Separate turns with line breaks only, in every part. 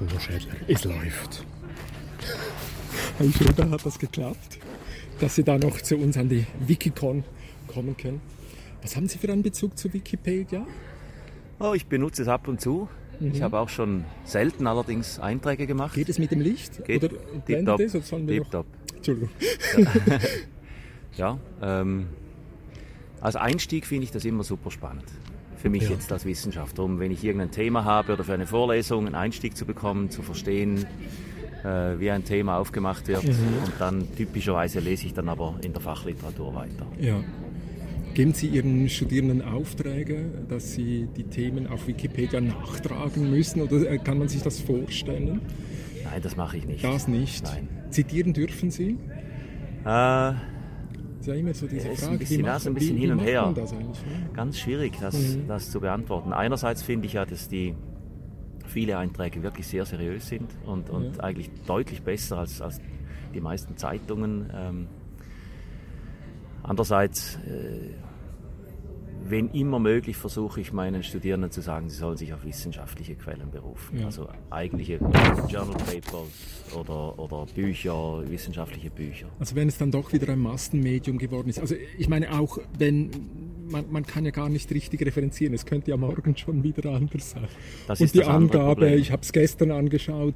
Hugo Schädler, es läuft. Hey Schöber, hat das geklappt, dass Sie da noch zu uns an die Wikicon kommen können. Was haben Sie für einen Bezug zu Wikipedia?
Oh, ich benutze es ab und zu. Mhm. Ich habe auch schon selten allerdings Einträge gemacht.
Geht es mit dem Licht?
Geht
Oder
blendet
es? Oder sollen wir noch...
Tipptopp.
Entschuldigung.
Ja, ähm, als Einstieg finde ich das immer super spannend. Für mich
Ja.
jetzt als Wissenschaftler, um wenn ich irgendein Thema habe oder für eine Vorlesung einen Einstieg zu bekommen, zu verstehen, äh, wie ein Thema aufgemacht wird.
Mhm.
Und dann typischerweise lese ich dann aber in der Fachliteratur weiter.
Ja. Geben Sie Ihren Studierenden Aufträge, dass sie die Themen auf Wikipedia nachtragen müssen oder äh, kann man sich das vorstellen?
Nein, das mache ich nicht.
Das nicht.
Nein.
Zitieren dürfen Sie?
Äh,
ist ja immer so diese
ist ein
Frage.
bisschen-
wie
ja,
macht,
ist ein bisschen
wie,
hin und
macht
her.
ne?
ganz schwierig, das,
Mhm.
das zu beantworten. Einerseits finde ich ja, dass die viele Einträge wirklich sehr seriös sind und, und
Ja.
eigentlich deutlich besser als, als die meisten Zeitungen. Ähm, andererseits, äh, wenn immer möglich, versuche ich meinen Studierenden zu sagen, sie sollen sich auf wissenschaftliche Quellen berufen.
Ja.
Also eigentliche Journal Papers oder, oder Bücher, wissenschaftliche Bücher.
Also wenn es dann doch wieder ein Massenmedium geworden ist. Also ich meine auch, wenn man, man kann ja gar nicht richtig referenzieren. Es könnte ja morgen schon wieder anders sein.
Das
Und
ist
die Angabe,
Problem.
ich habe es gestern angeschaut.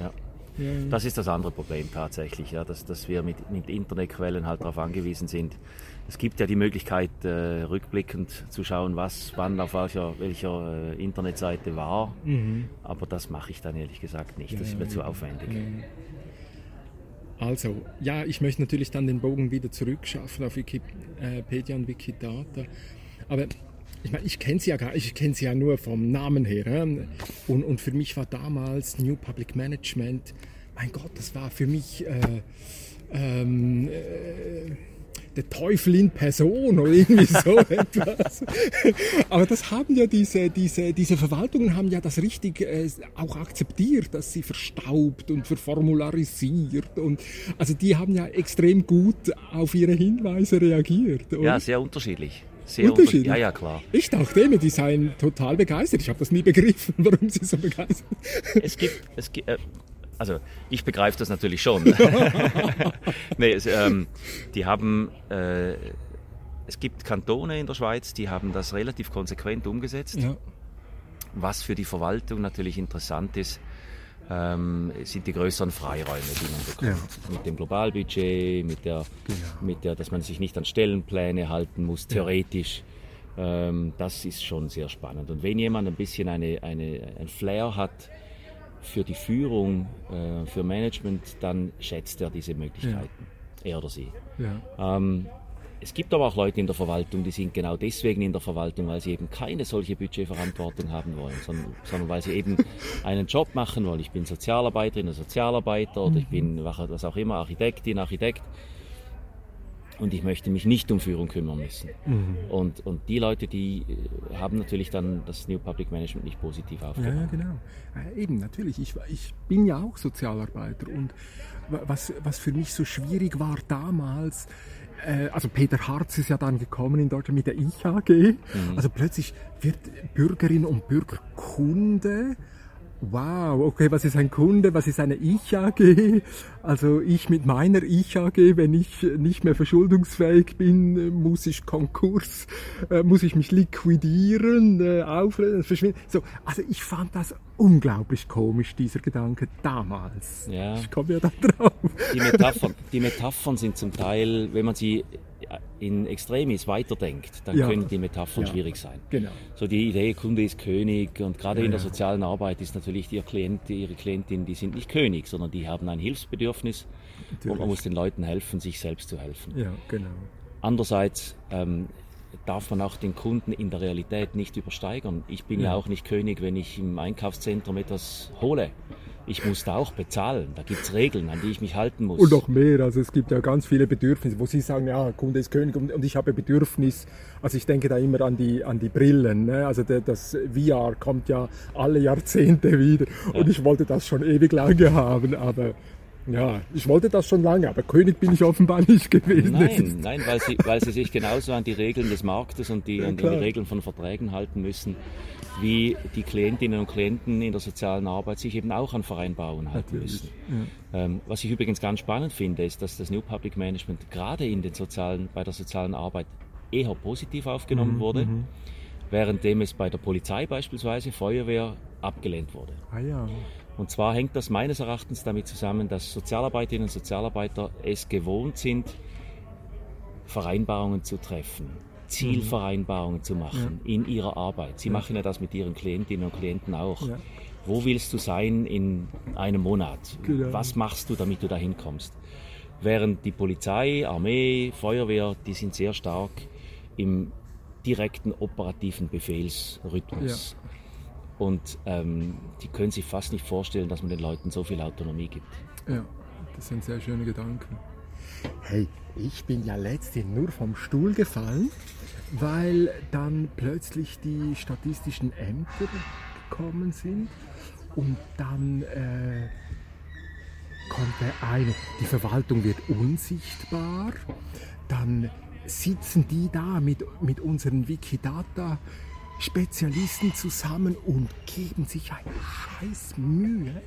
Ja.
Ja,
Das ist das andere Problem tatsächlich, ja, dass, dass wir mit, mit Internetquellen halt darauf angewiesen sind. Es gibt ja die Möglichkeit, äh, rückblickend zu schauen, was wann auf welcher, welcher äh, Internetseite war, aber das mache ich dann ehrlich gesagt nicht. Das ist mir zu aufwendig.
Also, ja, ich möchte natürlich dann den Bogen wieder zurückschaffen auf Wikipedia und Wikidata. Aber ich meine, ich kenne sie ja gar ich kenne sie ja nur vom Namen her. Und, und für mich war damals New Public Management, mein Gott, das war für mich äh, ähm, äh, der Teufel in Person oder irgendwie so etwas. Aber das haben ja diese, diese, diese Verwaltungen haben ja das richtig äh, auch akzeptiert, dass sie verstaubt und verformularisiert und also die haben ja extrem gut auf ihre Hinweise reagiert. Oder?
Ja, sehr unterschiedlich. Sehr
Unterschiedlich?
Ja, ja, klar.
ich dachte immer, die seien total begeistert. Ich habe das nie begriffen, warum sie so begeistert sind.
Es gibt, es gibt, äh, also ich begreife das natürlich schon. nee, es, ähm, die haben, äh, es gibt Kantone in der Schweiz, die haben das relativ konsequent umgesetzt.
Ja,
Was für die Verwaltung natürlich interessant ist, ähm, sind die größeren Freiräume, die man bekommt. Mit dem Globalbudget, mit der, mit der, dass man sich nicht an Stellenpläne halten muss, theoretisch. Ähm, das ist schon sehr spannend. Und wenn jemand ein bisschen eine, eine, ein Flair hat für die Führung, äh, für Management, dann schätzt er diese Möglichkeiten. Er oder sie.
ja.
Ähm, es gibt aber auch Leute in der Verwaltung, die sind genau deswegen in der Verwaltung, weil sie eben keine solche Budgetverantwortung haben wollen, sondern, sondern weil sie eben einen Job machen wollen. Ich bin Sozialarbeiterin oder Sozialarbeiter oder ich bin was auch immer, Architektin, Architekt. Und ich möchte mich nicht um Führung kümmern müssen. Und, und die Leute, die äh, haben natürlich dann das New Public Management nicht positiv aufgenommen.
ja, genau. Eben, natürlich. Ich, ich bin ja auch Sozialarbeiter und wa- was, was für mich so schwierig war damals, äh, also Peter Harz ist ja dann gekommen in Deutschland mit der IHG. Also plötzlich wird Bürgerin und Bürger Kunde. Wow, okay, was ist ein Kunde, was ist eine Ich-AG? Also ich mit meiner Ich-AG, wenn ich nicht mehr verschuldungsfähig bin, äh, muss ich Konkurs, äh, muss ich mich liquidieren, äh, auflösen, verschwinden. So, also ich fand das unglaublich komisch, dieser Gedanke damals.
Ja.
Ich komme ja da drauf.
Die Metaphern, die Metaphern sind zum Teil, wenn man sie in Extremis weiterdenkt, dann
Ja.
können die Metaphern
Ja.
schwierig sein.
Genau.
So die Idee, Kunde ist König und gerade
Ja,
in der sozialen Arbeit ist natürlich ihr Klient, ihre Klientin, die sind nicht König, sondern die haben ein Hilfsbedürfnis und
Natürlich.
man muss den Leuten helfen, sich selbst zu helfen.
Ja, genau.
Andererseits ähm, darf man auch den Kunden in der Realität nicht übersteigern. Ich bin ja,
Ja.
auch nicht König, wenn ich im Einkaufszentrum etwas hole. Ich muss da auch bezahlen. Da gibt es Regeln, an die ich mich halten muss.
Und noch mehr, also es gibt ja ganz viele Bedürfnisse, wo Sie sagen, ja, Kunde ist König und, und ich habe Bedürfnis, also ich denke da immer an die, an die Brillen, ne? also der, das VR kommt ja alle Jahrzehnte wieder und ich wollte das schon ewig lange haben, aber Ja, ich wollte das schon lange, aber König bin ich offenbar nicht gewesen.
Nein, nein, weil sie, weil sie sich genauso an die Regeln des Marktes und die, ja, an die Regeln von Verträgen halten müssen, wie die Klientinnen und Klienten in der sozialen Arbeit sich eben auch an Vereinbarungen halten Natürlich. müssen. Ja. Ähm, was ich übrigens ganz spannend finde, ist, dass das New Public Management gerade in den sozialen, bei der sozialen Arbeit eher positiv aufgenommen mhm, wurde, mhm. währenddem es bei der Polizei beispielsweise, Feuerwehr abgelehnt wurde.
Ah ja.
Und zwar hängt das meines Erachtens damit zusammen, dass Sozialarbeiterinnen und Sozialarbeiter es gewohnt sind, Vereinbarungen zu treffen, Zielvereinbarungen zu machen ja. in ihrer Arbeit. Sie ja. machen ja das mit ihren Klientinnen und Klienten auch. Ja. Wo willst du sein in einem Monat? Genau. Was machst du, damit du dahin kommst? Während die Polizei, Armee, Feuerwehr, die sind sehr stark im direkten operativen Befehlsrhythmus. Und ähm, die können sich fast nicht vorstellen, dass man den Leuten so viel Autonomie gibt.
Ja, das sind sehr schöne Gedanken. Hey, ich bin ja letztens nur vom Stuhl gefallen, weil dann plötzlich die statistischen Ämter gekommen sind und dann äh, kommt der eine, die Verwaltung wird unsichtbar, dann sitzen die da mit, mit unseren Wikidata Spezialisten zusammen und geben sich eine scheiß Mühe,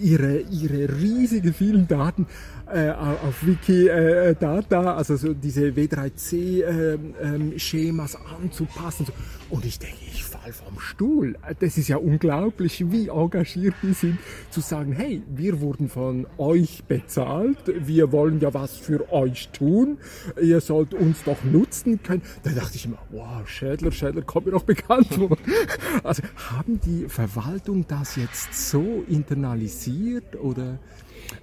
ihre, ihre riesigen vielen Daten äh, auf Wikidata, also so diese W3C-Schemas ähm, ähm, anzupassen. Und ich denke, ich fall vom Stuhl. Das ist ja unglaublich, wie engagiert die sind, zu sagen, hey, wir wurden von euch bezahlt, wir wollen ja was für euch tun, ihr sollt uns doch nutzen können. Da dachte ich immer, wow, Schädler, Schädler, kommt mir doch bekannt vor. Also haben die Verwaltung das jetzt so internalisiert oder?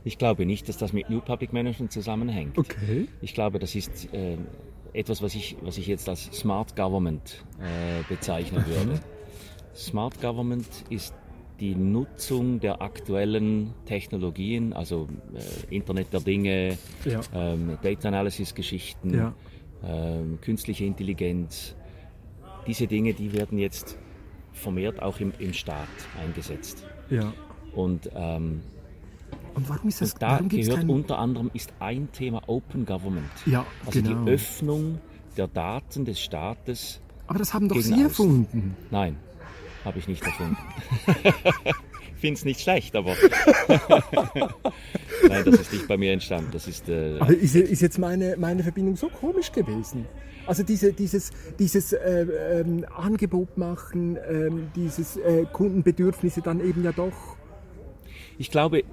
Ich glaube nicht, dass das mit New Public Management zusammenhängt.
Okay.
Ich glaube, das ist äh, etwas, was ich, was ich jetzt als Smart Government äh, bezeichnen würde. Smart Government ist die Nutzung der aktuellen Technologien, also äh, Internet der Dinge, ja. ähm, Data Analysis Geschichten, ja. ähm, künstliche Intelligenz. Diese Dinge, die werden jetzt vermehrt auch im, im Staat eingesetzt.
Ja.
Und ähm,
und warum ist das?
Und da gehört kein... unter anderem ist ein Thema Open Government.
Ja,
also genau. die Öffnung der Daten des Staates.
Aber das haben doch Sie erfunden.
Nein, habe ich nicht erfunden. ich finde es nicht schlecht, aber nein, das ist nicht bei mir entstanden. Das ist,
äh, aber ist, ist, jetzt meine, meine Verbindung so komisch gewesen? Also diese, dieses, dieses äh, ähm, Angebot machen, äh, dieses äh, Kundenbedürfnisse dann eben ja doch
ich glaube,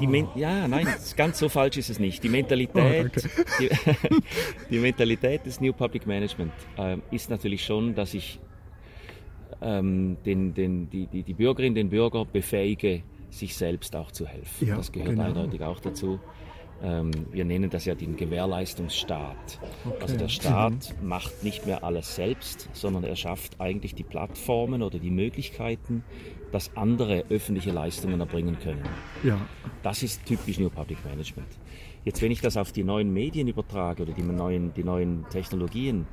die oh. ja, nein, ganz so falsch ist es nicht. Die Mentalität, oh, die, die, Mentalität des New Public Management äh, ist natürlich schon, dass ich ähm, den, den, die, die, die Bürgerin, den Bürger befähige, sich selbst auch zu helfen. Ja, das gehört genau. eindeutig auch dazu. Ähm, wir nennen das ja den Gewährleistungsstaat. Okay. Also der Staat mhm. macht nicht mehr alles selbst, sondern er schafft eigentlich die Plattformen oder die Möglichkeiten, dass andere öffentliche Leistungen erbringen können.
Ja.
Das ist typisch New Public Management. Jetzt, wenn ich das auf die neuen Medien übertrage oder die neuen, die neuen Technologien,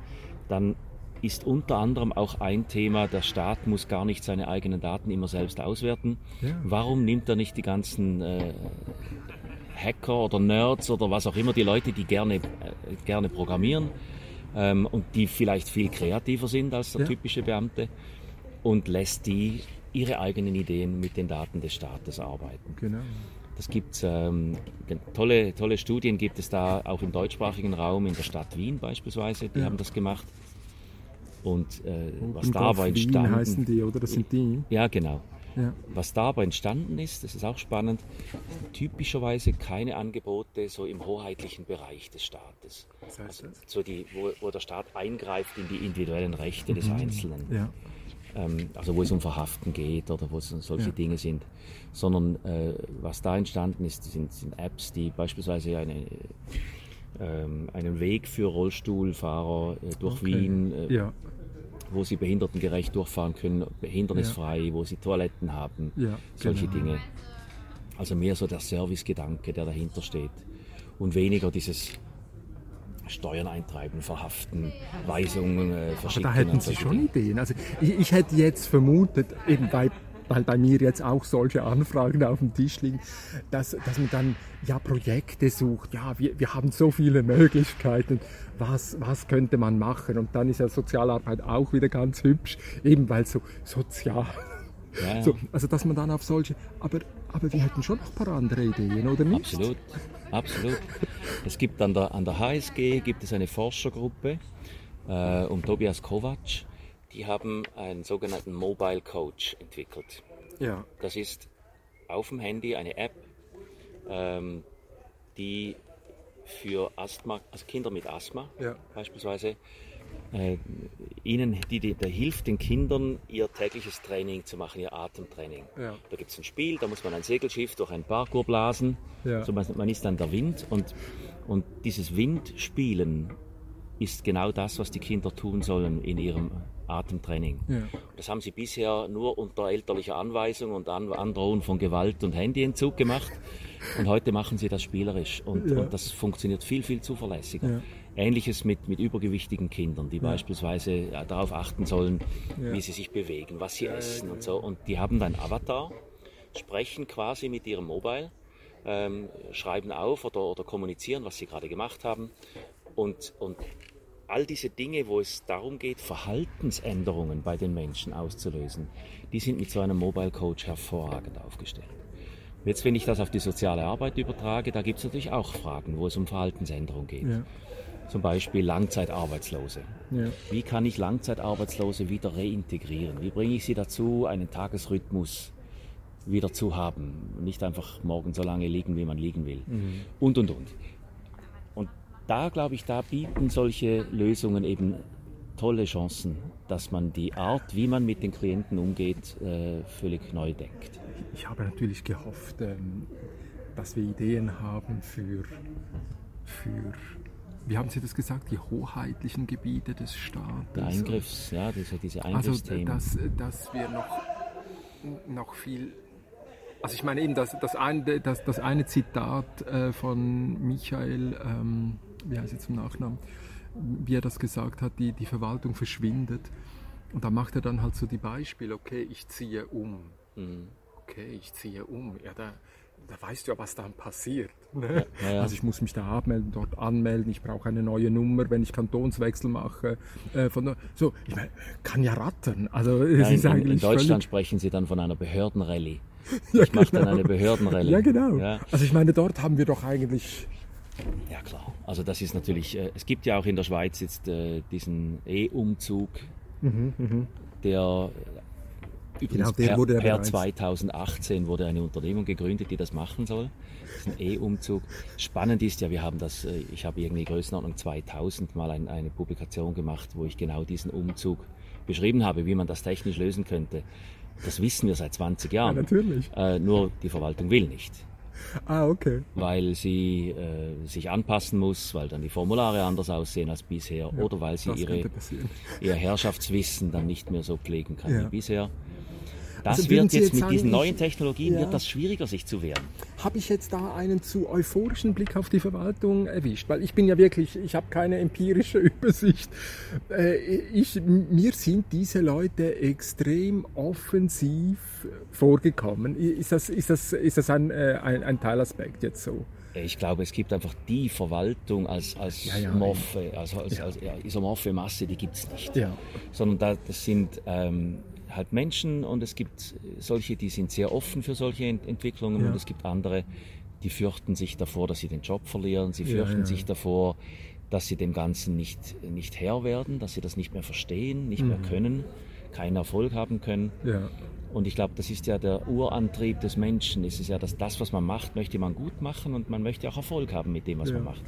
dann ist unter anderem auch ein Thema, der Staat muss gar nicht seine eigenen Daten immer selbst auswerten. Ja. Warum nimmt er nicht die ganzen äh, Hacker oder Nerds oder was auch immer, die Leute, die gerne, äh, gerne programmieren ähm, und die vielleicht viel kreativer sind als der ja. typische Beamte und lässt die ihre eigenen Ideen mit den Daten des Staates arbeiten.
Genau.
Das gibt ähm, tolle, tolle Studien gibt es da auch im deutschsprachigen Raum, in der Stadt Wien beispielsweise, die ja. haben das gemacht. Und äh, was da aber entstanden...
heißen die, oder? Das sind die?
Ja, genau. Ja. Was dabei entstanden ist, das ist auch spannend, typischerweise keine Angebote so im hoheitlichen Bereich des Staates.
Was heißt das?
So die, wo, wo, der Staat eingreift in die individuellen Rechte mhm. des Einzelnen.
Ja.
Ähm, also wo es um Verhaften geht oder wo es solche ja. Dinge sind. Sondern äh, was da entstanden ist, sind, sind Apps, die beispielsweise eine, ähm, einen Weg für Rollstuhlfahrer äh, durch okay. Wien äh,
ja
wo sie behindertengerecht durchfahren können, behindernisfrei, ja. wo sie Toiletten haben,
ja,
solche genau. Dinge. Also mehr so der Servicegedanke, der dahinter steht und weniger dieses Steuern eintreiben, verhaften, Weisungen äh, verschicken.
Aber da hätten Sie schon. Ideen. Also ich, ich, hätte jetzt vermutet, eben bei weil bei mir jetzt auch solche Anfragen auf dem Tisch liegen, dass, dass man dann ja Projekte sucht. Ja, wir, wir haben so viele Möglichkeiten. Was, was könnte man machen? Und dann ist ja Sozialarbeit auch wieder ganz hübsch, eben weil so sozial. Ja. So, also dass man dann auf solche, aber, aber wir hätten schon noch ein paar andere Ideen, oder nicht?
Absolut, absolut. Es gibt an der, an der HSG gibt es eine Forschergruppe äh, um Tobias Kovac, die haben einen sogenannten Mobile Coach entwickelt. Ja. Das ist auf dem Handy eine App, ähm, die für Asthma, also Kinder mit Asthma ja. beispielsweise, äh, ihnen, die, die, der hilft den Kindern, ihr tägliches Training zu machen, ihr Atemtraining. Ja. Da gibt es ein Spiel, da muss man ein Segelschiff durch ein Parkour blasen. Ja. So, man, man ist dann der Wind und, und dieses Windspielen ist genau das, was die Kinder tun sollen in ihrem Atemtraining. Ja. Das haben sie bisher nur unter elterlicher Anweisung und Androhung von Gewalt und Handyentzug gemacht. Und heute machen sie das spielerisch. Und, ja. und das funktioniert viel, viel zuverlässiger. Ja. Ähnliches mit, mit übergewichtigen Kindern, die beispielsweise darauf achten sollen, wie sie sich bewegen, was sie essen und so. Und die haben dann Avatar, sprechen quasi mit ihrem Mobile, ähm, schreiben auf oder, oder kommunizieren, was sie gerade gemacht haben. Und, und all diese Dinge, wo es darum geht, Verhaltensänderungen bei den Menschen auszulösen, die sind mit so einem Mobile Coach hervorragend aufgestellt. Jetzt, wenn ich das auf die soziale Arbeit übertrage, da gibt es natürlich auch Fragen, wo es um Verhaltensänderung geht. Ja. Zum Beispiel Langzeitarbeitslose. Ja. Wie kann ich Langzeitarbeitslose wieder reintegrieren? Wie bringe ich sie dazu, einen Tagesrhythmus wieder zu haben? Nicht einfach morgen so lange liegen, wie man liegen will. Mhm. Und, und, und da glaube ich, da bieten solche Lösungen eben tolle Chancen, dass man die Art, wie man mit den Klienten umgeht, äh, völlig neu denkt.
Ich habe natürlich gehofft, ähm, dass wir Ideen haben für, für wie haben Sie das gesagt, die hoheitlichen Gebiete des Staates?
Der Eingriffs, ja, diese, diese also, Eingriffsthemen.
Also, dass, dass wir noch, noch viel also ich meine eben, das, das, eine, das, das eine Zitat äh, von Michael, ähm, wie heißt jetzt im Nachnamen, wie er das gesagt hat, die, die Verwaltung verschwindet. Und da macht er dann halt so die Beispiele, okay, ich ziehe um. Mhm. Okay, ich ziehe um. Ja, da, da weißt du ja, was dann passiert. Ne? Ja, ja. Also ich muss mich da abmelden, dort anmelden, ich brauche eine neue Nummer, wenn ich Kantonswechsel mache. Äh, von, so, ich meine, kann ja rattern. Also es
ja, ist in, in Deutschland sprechen sie dann von einer Behördenrallye.
Ich mache genau. dann eine Behördenrallye. Ja, genau. Also ich meine, dort haben wir doch eigentlich
ja klar, also das ist natürlich, äh, es gibt ja auch in der Schweiz jetzt äh, diesen E-Umzug, mhm, mhm. der übrigens genau, per, per 2018 wurde eine Unternehmung gegründet, die das machen soll. Das ist ein E-Umzug. Spannend ist ja, wir haben das, äh, ich habe irgendwie Größenordnung 2000 mal ein, eine Publikation gemacht, wo ich genau diesen Umzug beschrieben habe, wie man das technisch lösen könnte. Das wissen wir seit 20 Jahren.
Ja, natürlich.
Äh, nur die Verwaltung will nicht.
Ah, okay.
Weil sie äh, sich anpassen muss, weil dann die Formulare anders aussehen als bisher ja, oder weil sie ihre, ihr Herrschaftswissen dann nicht mehr so pflegen kann ja. wie bisher. Das also wird jetzt, jetzt mit sagen, diesen neuen Technologien ja, wird das schwieriger, sich zu wehren.
Habe ich jetzt da einen zu euphorischen Blick auf die Verwaltung erwischt? Weil ich bin ja wirklich, ich habe keine empirische Übersicht. Äh, ich, mir sind diese Leute extrem offensiv vorgekommen. Ist das, ist das, ist das ein, äh, ein, ein Teilaspekt jetzt so?
Ich glaube, es gibt einfach die Verwaltung als, als ja, ja, Morphe, also als, ja. als isomorphe Masse, die gibt es nicht. Sondern da, das sind ähm, halt Menschen und es gibt solche, die sind sehr offen für solche Ent Entwicklungen und es gibt andere, die fürchten sich davor, dass sie den Job verlieren, sie fürchten sich davor, dass sie dem Ganzen nicht, nicht Herr werden, dass sie das nicht mehr verstehen, nicht mhm. mehr können, keinen Erfolg haben können. Und ich glaube, das ist ja der Urantrieb des Menschen. Es ist ja, dass das, was man macht, möchte man gut machen und man möchte auch Erfolg haben mit dem, was ja. man macht.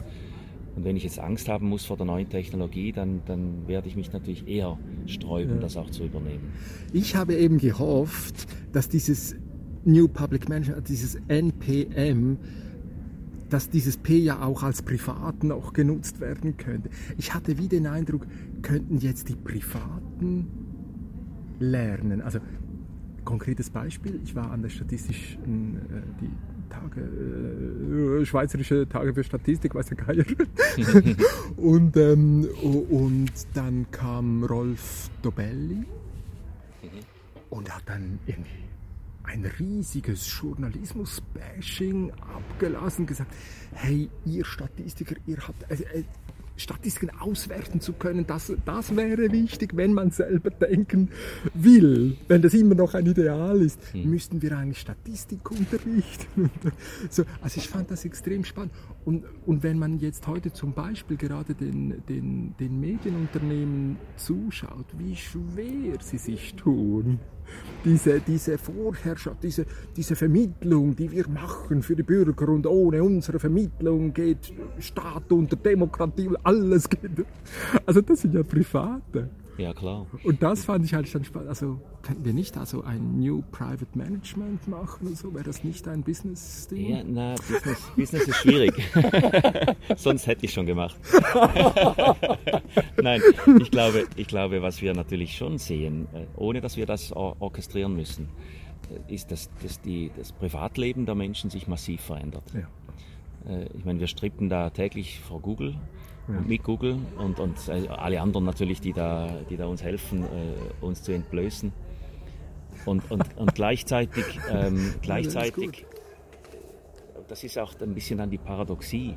Und wenn ich jetzt Angst haben muss vor der neuen Technologie, dann, dann werde ich mich natürlich eher sträuben, ja. das auch zu übernehmen.
Ich habe eben gehofft, dass dieses New Public Management, dieses NPM, dass dieses P ja auch als Privat noch genutzt werden könnte. Ich hatte wie den Eindruck, könnten jetzt die Privaten lernen. Also konkretes Beispiel, ich war an der statistischen, äh, die Tage, äh, Schweizerische Tage für Statistik, weiß der Geier. und, ähm, und dann kam Rolf Dobelli mhm. und hat dann irgendwie ein riesiges Journalismus-Bashing abgelassen, gesagt, hey, ihr Statistiker, ihr habt, also, äh, Statistiken auswerten zu können, das, das wäre wichtig, wenn man selber denken will. Wenn das immer noch ein Ideal ist, hm. müssten wir eigentlich Statistik unterrichten. so, also ich fand das extrem spannend. Und, und wenn man jetzt heute zum Beispiel gerade den, den, den Medienunternehmen zuschaut, wie schwer sie sich tun, diese, diese Vorherrschaft, diese, diese Vermittlung, die wir machen für die Bürger und ohne unsere Vermittlung geht Staat unter Demokratie, alles geht. Also das sind ja Private.
Ja, klar.
Und das fand ich halt dann spannend. Also könnten wir nicht also ein New Private Management machen und so? Wäre das nicht ein Business-Ding?
Ja, na, Business, Business ist schwierig. Sonst hätte ich schon gemacht. Nein, ich glaube, ich glaube, was wir natürlich schon sehen, äh, ohne dass wir das orchestrieren müssen, äh, ist, dass, dass die, das Privatleben der Menschen sich massiv verändert. Ja. Äh, ich meine, wir strippen da täglich vor Google. Mit Google und, und alle anderen natürlich, die da, die da uns helfen, äh, uns zu entblößen. Und, und, und gleichzeitig, ähm, gleichzeitig, das ist auch ein bisschen dann die Paradoxie,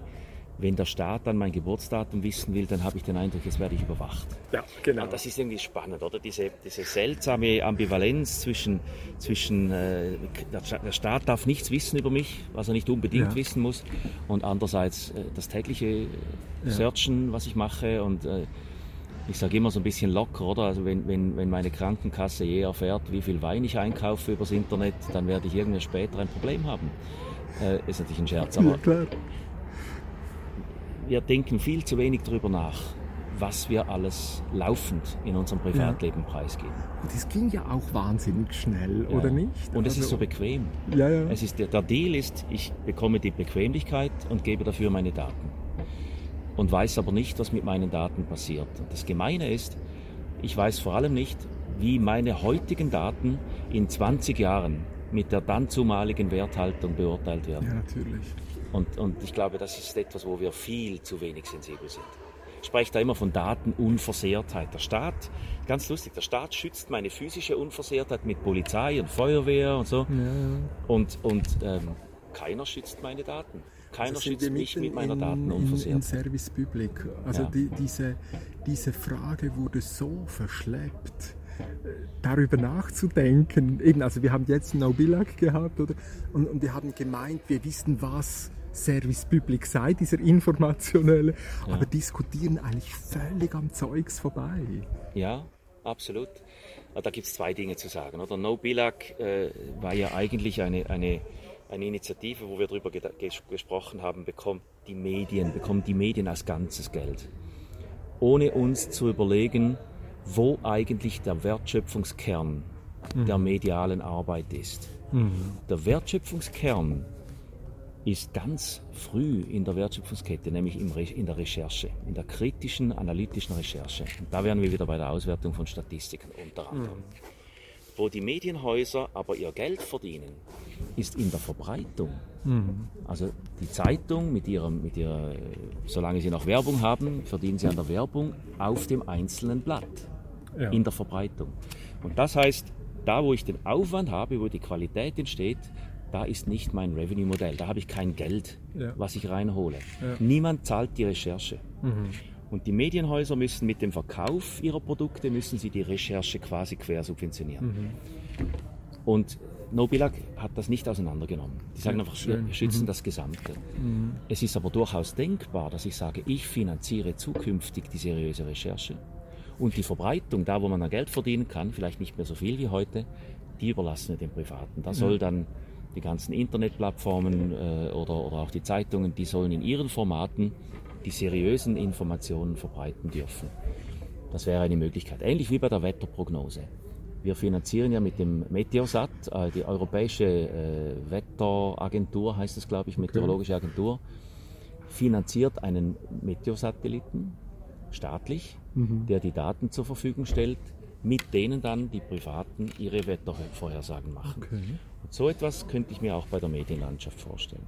wenn der Staat dann mein Geburtsdatum wissen will, dann habe ich den Eindruck, jetzt werde ich überwacht.
Ja, genau.
Und das ist irgendwie spannend, oder? Diese, diese seltsame Ambivalenz zwischen, zwischen äh, der, Staat darf nichts wissen über mich, was er nicht unbedingt ja. wissen muss, und andererseits äh, das tägliche äh, ja. Searchen, was ich mache und äh, ich sage immer so ein bisschen locker, oder? Also wenn, wenn, wenn meine Krankenkasse je erfährt, wie viel Wein ich einkaufe übers Internet, dann werde ich irgendwann später ein Problem haben. Äh, ist natürlich ein Scherz, aber ja, wir denken viel zu wenig darüber nach, was wir alles laufend in unserem Privatleben ja. preisgeben.
Und das ging ja auch wahnsinnig schnell, ja. oder nicht?
Und es ist so bequem. Ja, ja. Es ist, der Deal ist, ich bekomme die Bequemlichkeit und gebe dafür meine Daten. Und weiß aber nicht, was mit meinen Daten passiert. Und das Gemeine ist, ich weiß vor allem nicht, wie meine heutigen Daten in 20 Jahren mit der dann zumaligen Werthaltung beurteilt werden.
Ja, natürlich.
Und, und ich glaube, das ist etwas, wo wir viel zu wenig sensibel sind. Ich spreche da immer von Datenunversehrtheit. Der Staat, ganz lustig, der Staat schützt meine physische Unversehrtheit mit Polizei und Feuerwehr und so. Ja. Und, und ähm, keiner schützt meine Daten. Keiner schützt mich mit meiner Datenunversehrtheit. In, in
Service Public. Also ja. die, diese, diese Frage wurde so verschleppt darüber nachzudenken. Eben, also wir haben jetzt Nobilag gehabt oder, und, und wir haben gemeint, wir wissen, was Service Public sei, dieser informationelle, ja. aber diskutieren eigentlich völlig am Zeugs vorbei.
Ja, absolut. Da gibt es zwei Dinge zu sagen. Oder? No Bilag äh, war ja eigentlich eine, eine, eine Initiative, wo wir darüber ges gesprochen haben, bekommt die Medien, bekommen die Medien als ganzes Geld. Ohne uns zu überlegen, wo eigentlich der Wertschöpfungskern mhm. der medialen Arbeit ist. Mhm. Der Wertschöpfungskern ist ganz früh in der Wertschöpfungskette, nämlich in der Recherche, in der kritischen, analytischen Recherche. Und da wären wir wieder bei der Auswertung von Statistiken unter anderem. Mhm. Wo die Medienhäuser aber ihr Geld verdienen, ist in der Verbreitung. Mhm. Also die Zeitung mit ihrer, mit ihrer, solange sie noch Werbung haben, verdienen sie an der Werbung auf dem einzelnen Blatt ja. in der Verbreitung. Und das heißt, da wo ich den Aufwand habe, wo die Qualität entsteht, da ist nicht mein Revenue-Modell. Da habe ich kein Geld, ja. was ich reinhole. Ja. Niemand zahlt die Recherche. Mhm. Und die Medienhäuser müssen mit dem Verkauf ihrer Produkte, müssen sie die Recherche quasi quersubventionieren. Mhm. Und Nobilag hat das nicht auseinandergenommen. Die sagen einfach, wir schützen mhm. das Gesamte. Mhm. Es ist aber durchaus denkbar, dass ich sage, ich finanziere zukünftig die seriöse Recherche und die Verbreitung, da wo man dann Geld verdienen kann, vielleicht nicht mehr so viel wie heute, die überlassen wir den Privaten. Da soll dann die ganzen Internetplattformen äh, oder, oder auch die Zeitungen, die sollen in ihren Formaten die seriösen Informationen verbreiten dürfen. Das wäre eine Möglichkeit. Ähnlich wie bei der Wetterprognose. Wir finanzieren ja mit dem Meteosat, äh, die europäische äh, Wetteragentur heißt es, glaube ich, meteorologische Agentur, finanziert einen Meteosatelliten staatlich mhm. der die Daten zur Verfügung stellt, mit denen dann die Privaten ihre Wettervorhersagen machen. Okay. Und so etwas könnte ich mir auch bei der Medienlandschaft vorstellen.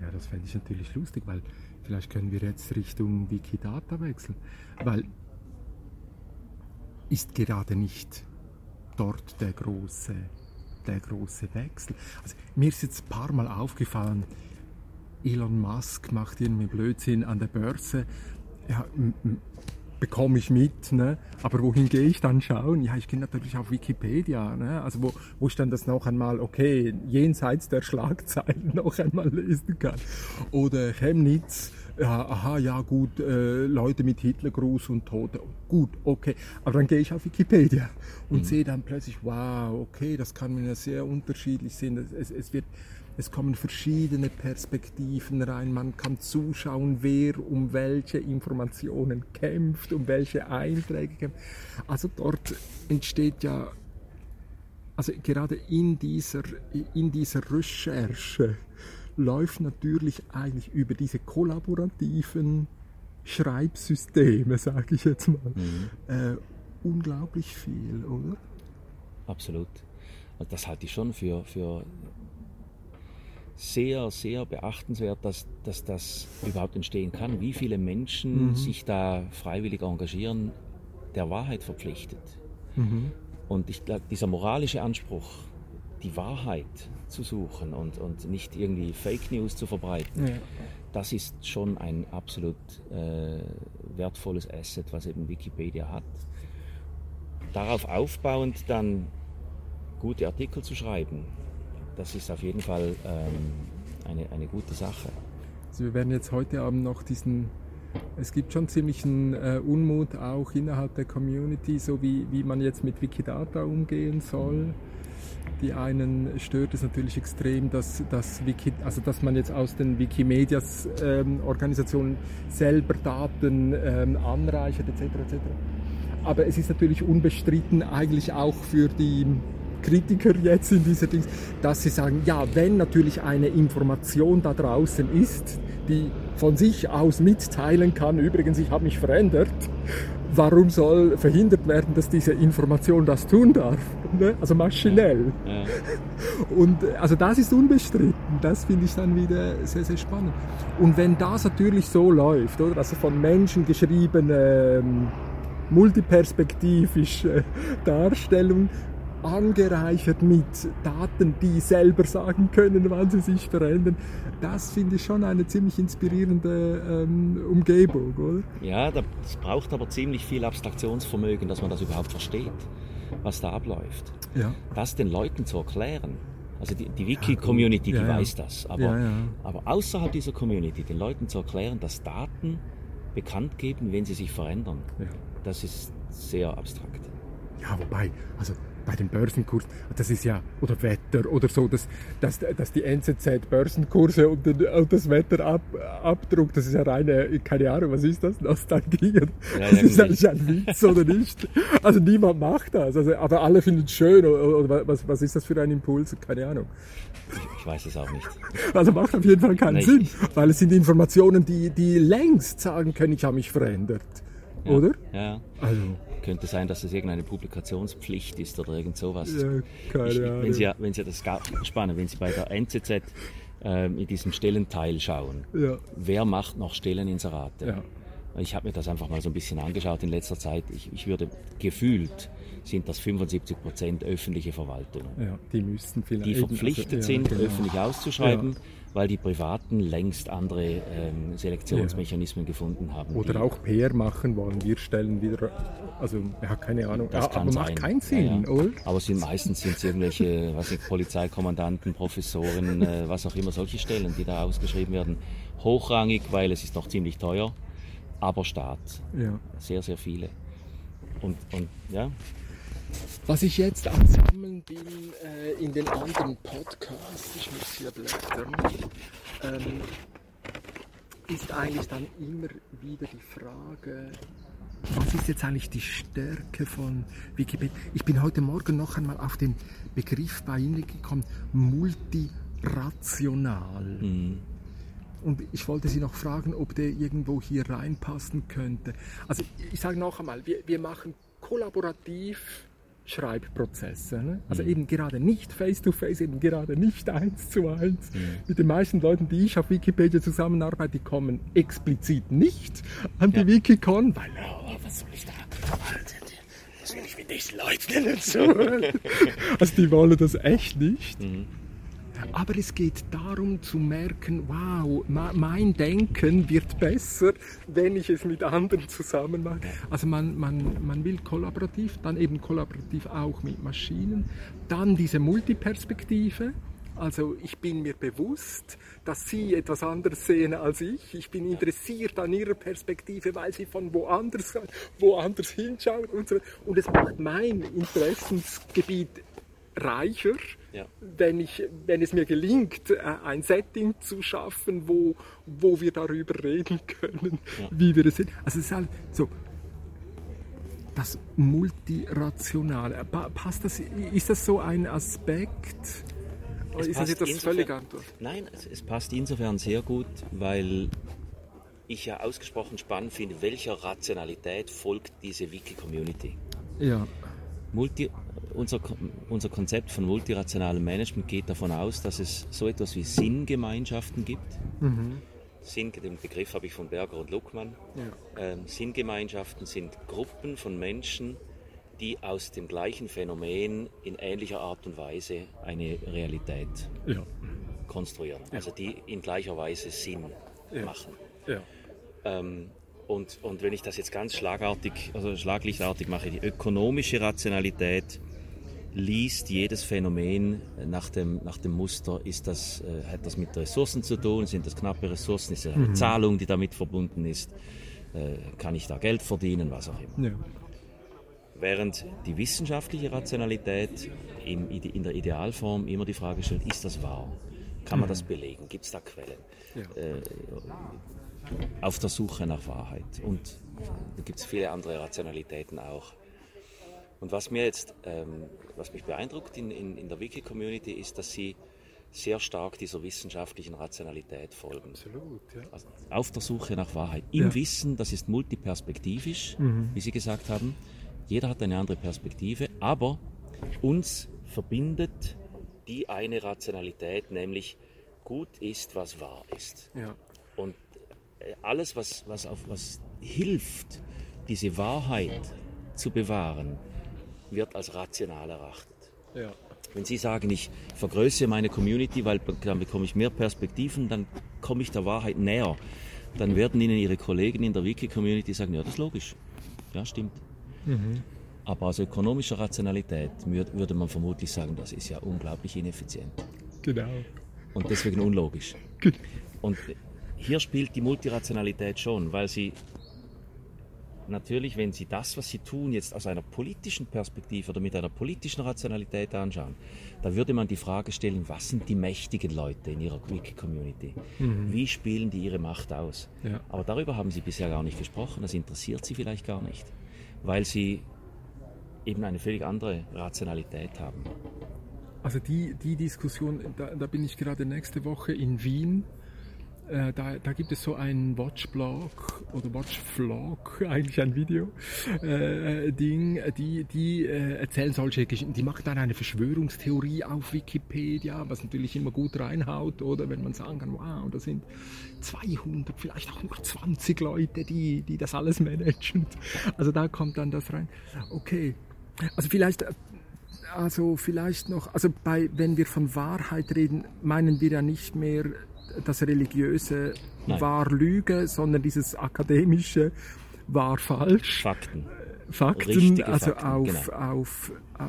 Ja, das fände ich natürlich lustig, weil vielleicht können wir jetzt Richtung Wikidata wechseln, weil ist gerade nicht dort der große der große Wechsel. Also, mir ist jetzt ein paar Mal aufgefallen, Elon Musk macht irgendwie Blödsinn an der Börse. Ja, bekomme ich mit, ne? aber wohin gehe ich dann schauen? Ja, ich gehe natürlich auf Wikipedia, ne? also wo, wo ich dann das noch einmal, okay, jenseits der Schlagzeilen noch einmal lesen kann. Oder Chemnitz, ja, aha, ja gut, äh, Leute mit Hitlergruß und Tote, gut, okay. Aber dann gehe ich auf Wikipedia und mhm. sehe dann plötzlich, wow, okay, das kann mir ja sehr unterschiedlich sein. Es, es wird es kommen verschiedene Perspektiven rein. Man kann zuschauen, wer um welche Informationen kämpft, um welche Einträge kämpft. Also dort entsteht ja, also gerade in dieser, in dieser Recherche läuft natürlich eigentlich über diese kollaborativen Schreibsysteme, sage ich jetzt mal, mhm. äh, unglaublich viel, oder?
Absolut. Das halte ich schon für, für sehr, sehr beachtenswert, dass, dass das überhaupt entstehen kann. Wie viele Menschen mhm. sich da freiwillig engagieren, der Wahrheit verpflichtet. Mhm. Und ich glaube, dieser moralische Anspruch, die Wahrheit zu suchen und, und nicht irgendwie Fake News zu verbreiten, ja. das ist schon ein absolut äh, wertvolles Asset, was eben Wikipedia hat. Darauf aufbauend dann gute Artikel zu schreiben, das ist auf jeden Fall ähm, eine, eine gute Sache.
Also wir werden jetzt heute Abend noch diesen, es gibt schon ziemlichen äh, Unmut auch innerhalb der Community, so wie, wie man jetzt mit Wikidata umgehen soll. Die einen stört es natürlich extrem, dass, dass, Wiki, also dass man jetzt aus den Wikimedias ähm, selber Daten ähm, anreichert etc. etc. Aber es ist natürlich unbestritten eigentlich auch für die Kritiker jetzt in dieser Dings, dass sie sagen, ja, wenn natürlich eine Information da draußen ist, die von sich aus mitteilen kann, übrigens, ich habe mich verändert, warum soll verhindert werden, dass diese Information das tun darf? Ne? Also maschinell. Ja. Ja. Und also das ist unbestritten. Das finde ich dann wieder sehr, sehr spannend. Und wenn das natürlich so läuft, oder? Also von Menschen geschriebene ähm, multiperspektivische Darstellung angereichert mit Daten, die selber sagen können, wann sie sich verändern. Das finde ich schon eine ziemlich inspirierende ähm, Umgebung, oder?
Ja, das braucht aber ziemlich viel Abstraktionsvermögen, dass man das überhaupt versteht, was da abläuft. Ja. Das den Leuten zu erklären. Also die, die Wiki-Community, ja, die ja, weiß das. Aber, aber außerhalb dieser Community den Leuten zu erklären, dass Daten bekannt geben, wenn sie sich verändern, das ist sehr abstrakt.
Ja, wobei, also bei den Börsenkursen, das ist ja, oder Wetter oder so, dass, dass, dass die NZZ Börsenkurse und, den, und das Wetter ab, abdruckt, das ist ja reine, keine Ahnung, was ist das? Nostalgie. Ja, das ist eigentlich ein Witz oder nicht? Also niemand macht das, also, aber alle finden es schön oder, oder was, was ist das für ein Impuls? Keine Ahnung.
Ich, ich, weiß es auch nicht.
Also macht auf jeden Fall keinen Nein, Sinn, weil es sind Informationen, die, die längst sagen können, ich habe mich verändert.
Ja,
oder?
Ja. Also könnte sein, dass es irgendeine Publikationspflicht ist oder irgend sowas. Ja, keine ich, Ahnung. Wenn Sie, wenn Sie das spannend, wenn Sie bei der NZZ äh, in diesem Stellenteil schauen, ja. wer macht noch Stelleninserate? Ja. Ich habe mir das einfach mal so ein bisschen angeschaut in letzter Zeit. Ich, ich würde gefühlt sind das 75 Prozent öffentliche Verwaltungen. Ja, die müssten vielleicht. Die verpflichtet also, ja, sind, genau. öffentlich auszuschreiben. Ja weil die Privaten längst andere ähm, Selektionsmechanismen ja. gefunden haben.
Oder auch PR machen wollen. Wir stellen wieder, also ja, keine Ahnung, das ja, kann aber sein. macht keinen Sinn, ja, oder?
Aber sind, meistens sind es irgendwelche was ich, Polizeikommandanten, Professoren, äh, was auch immer, solche Stellen, die da ausgeschrieben werden. Hochrangig, weil es ist noch ziemlich teuer, aber Staat. Ja. Sehr, sehr viele. Und, und ja,
was ich jetzt am Sammeln bin äh, in den anderen Podcasts, ich muss hier blättern, ähm, ist eigentlich dann immer wieder die Frage, was ist jetzt eigentlich die Stärke von Wikipedia? Ich bin heute Morgen noch einmal auf den Begriff bei Ihnen gekommen, multirational. Mhm. Und ich wollte Sie noch fragen, ob der irgendwo hier reinpassen könnte. Also ich sage noch einmal, wir, wir machen kollaborativ Schreibprozesse. Ne? Also mhm. eben gerade nicht face-to-face, -face, eben gerade nicht eins zu eins. Mhm. Mit den meisten Leuten, die ich auf Wikipedia zusammenarbeite, die kommen explizit nicht an die ja. Wikicon, weil, oh, was soll ich da? Was will ich mit das läuft nicht so. also die wollen das echt nicht. Mhm. Aber es geht darum zu merken, wow, mein Denken wird besser, wenn ich es mit anderen zusammen mache. Also man, man, man will kollaborativ, dann eben kollaborativ auch mit Maschinen. Dann diese Multiperspektive. Also ich bin mir bewusst, dass Sie etwas anderes sehen als ich. Ich bin interessiert an Ihrer Perspektive, weil Sie von woanders, woanders hinschauen und so. Und es macht mein Interessensgebiet reicher, ja. wenn, ich, wenn es mir gelingt, äh, ein Setting zu schaffen, wo, wo wir darüber reden können, ja. wie wir es sind. Also es ist halt so, das Multirationale, passt das, ist das so ein Aspekt? Oder ist das jetzt völlig anders?
Nein, es passt insofern sehr gut, weil ich ja ausgesprochen spannend finde, welcher Rationalität folgt diese Wiki-Community.
Ja.
Multi, unser, unser Konzept von multirationalem Management geht davon aus, dass es so etwas wie Sinngemeinschaften gibt. Mhm. Sinn, den Begriff habe ich von Berger und Luckmann. Ja. Ähm, Sinngemeinschaften sind Gruppen von Menschen, die aus dem gleichen Phänomen in ähnlicher Art und Weise eine Realität ja. konstruieren. Ja. Also die in gleicher Weise Sinn machen. Ähm, und, und wenn ich das jetzt ganz schlagartig, also schlaglichtartig mache, die ökonomische Rationalität liest jedes Phänomen nach dem, nach dem Muster, ist das, äh, hat das mit Ressourcen zu tun, sind das knappe Ressourcen, ist das eine mhm. Zahlung, die damit verbunden ist, äh, kann ich da Geld verdienen, was auch immer. Ja. Während die wissenschaftliche Rationalität im, in der Idealform immer die Frage stellt, ist das wahr? Kann man mhm. das belegen? Gibt es da Quellen? Ja. Äh, auf der Suche nach Wahrheit. Und da gibt es viele andere Rationalitäten auch. Und was mir jetzt, ähm, was mich beeindruckt in, in, in der Wiki-Community ist, dass sie sehr stark dieser wissenschaftlichen Rationalität folgen. Absolut, ja. Also auf der Suche nach Wahrheit. Im ja. Wissen, das ist multiperspektivisch, mhm. wie Sie gesagt haben. Jeder hat eine andere Perspektive, aber uns verbindet die eine Rationalität, nämlich gut ist, was wahr ist. Ja. Und alles, was, was, auf, was hilft, diese Wahrheit zu bewahren, wird als rational erachtet. Ja. Wenn Sie sagen, ich vergrößere meine Community, weil dann bekomme ich mehr Perspektiven, dann komme ich der Wahrheit näher, dann werden Ihnen Ihre Kollegen in der Wiki-Community sagen, ja, das ist logisch. Ja, stimmt. Mhm. Aber aus ökonomischer Rationalität würde man vermutlich sagen, das ist ja unglaublich ineffizient.
Genau.
Und deswegen unlogisch. Und hier spielt die Multirationalität schon, weil sie natürlich, wenn Sie das, was Sie tun, jetzt aus einer politischen Perspektive oder mit einer politischen Rationalität anschauen, da würde man die Frage stellen, was sind die mächtigen Leute in Ihrer Wiki-Community? Mhm. Wie spielen die ihre Macht aus? Ja. Aber darüber haben Sie bisher gar nicht gesprochen, das interessiert Sie vielleicht gar nicht, weil Sie eben eine völlig andere Rationalität haben.
Also die, die Diskussion, da, da bin ich gerade nächste Woche in Wien äh, da, da, gibt es so einen Watchblog oder Watchvlog, eigentlich ein Video-Ding, äh, die, die äh, erzählen solche Geschichten, die machen dann eine Verschwörungstheorie auf Wikipedia, was natürlich immer gut reinhaut, oder wenn man sagen kann, wow, da sind 200, vielleicht auch nur 20 Leute, die, die das alles managen. Also da kommt dann das rein. Okay, also vielleicht also vielleicht noch, also bei, wenn wir von Wahrheit reden, meinen wir ja nicht mehr das religiöse Nein. war Lüge, sondern dieses akademische war falsch.
Fakten.
Fakten, Richtige also Fakten, auf, genau. auf äh,